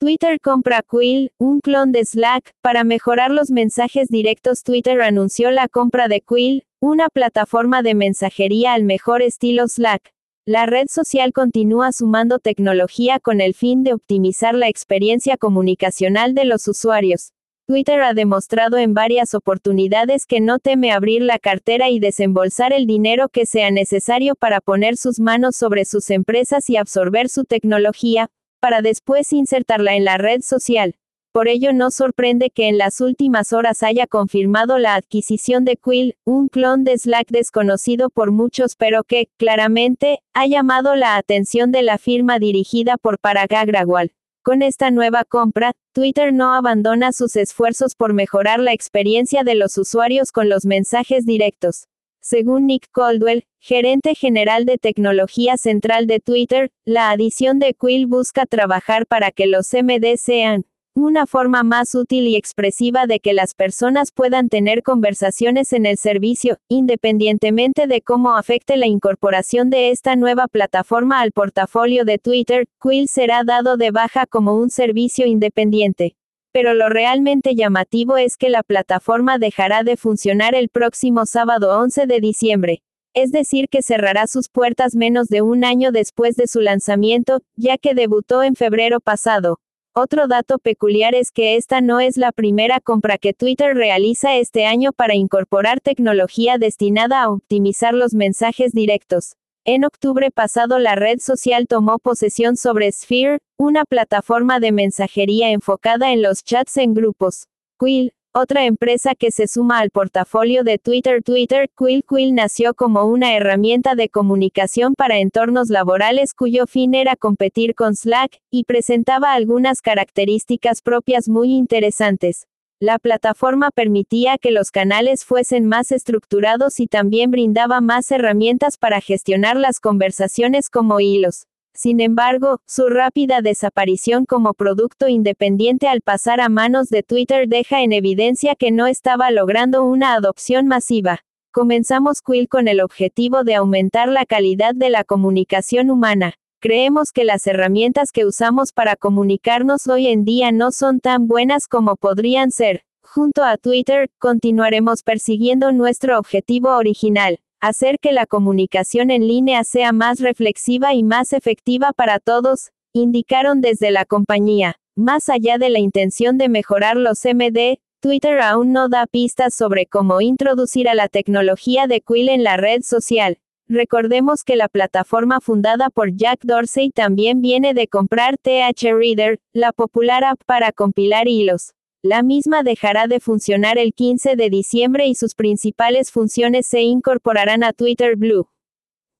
Twitter compra Quill, un clon de Slack, para mejorar los mensajes directos. Twitter anunció la compra de Quill, una plataforma de mensajería al mejor estilo Slack. La red social continúa sumando tecnología con el fin de optimizar la experiencia comunicacional de los usuarios. Twitter ha demostrado en varias oportunidades que no teme abrir la cartera y desembolsar el dinero que sea necesario para poner sus manos sobre sus empresas y absorber su tecnología, para después insertarla en la red social. Por ello no sorprende que en las últimas horas haya confirmado la adquisición de Quill, un clon de Slack desconocido por muchos pero que, claramente, ha llamado la atención de la firma dirigida por Parag Agrawal. Con esta nueva compra, Twitter no abandona sus esfuerzos por mejorar la experiencia de los usuarios con los mensajes directos. Según Nick Caldwell, gerente general de tecnología central de Twitter, la adición de Quill busca trabajar para que los MD sean una forma más útil y expresiva de que las personas puedan tener conversaciones en el servicio, independientemente de cómo afecte la incorporación de esta nueva plataforma al portafolio de Twitter, Quill será dado de baja como un servicio independiente. Pero lo realmente llamativo es que la plataforma dejará de funcionar el próximo sábado 11 de diciembre. Es decir, que cerrará sus puertas menos de un año después de su lanzamiento, ya que debutó en febrero pasado. Otro dato peculiar es que esta no es la primera compra que Twitter realiza este año para incorporar tecnología destinada a optimizar los mensajes directos. En octubre pasado la red social tomó posesión sobre Sphere, una plataforma de mensajería enfocada en los chats en grupos. Quill, otra empresa que se suma al portafolio de Twitter Twitter, Quill Quill nació como una herramienta de comunicación para entornos laborales cuyo fin era competir con Slack, y presentaba algunas características propias muy interesantes. La plataforma permitía que los canales fuesen más estructurados y también brindaba más herramientas para gestionar las conversaciones como hilos. Sin embargo, su rápida desaparición como producto independiente al pasar a manos de Twitter deja en evidencia que no estaba logrando una adopción masiva. Comenzamos Quill con el objetivo de aumentar la calidad de la comunicación humana. Creemos que las herramientas que usamos para comunicarnos hoy en día no son tan buenas como podrían ser. Junto a Twitter, continuaremos persiguiendo nuestro objetivo original, hacer que la comunicación en línea sea más reflexiva y más efectiva para todos, indicaron desde la compañía. Más allá de la intención de mejorar los MD, Twitter aún no da pistas sobre cómo introducir a la tecnología de Quill en la red social. Recordemos que la plataforma fundada por Jack Dorsey también viene de comprar TH Reader, la popular app para compilar hilos. La misma dejará de funcionar el 15 de diciembre y sus principales funciones se incorporarán a Twitter Blue.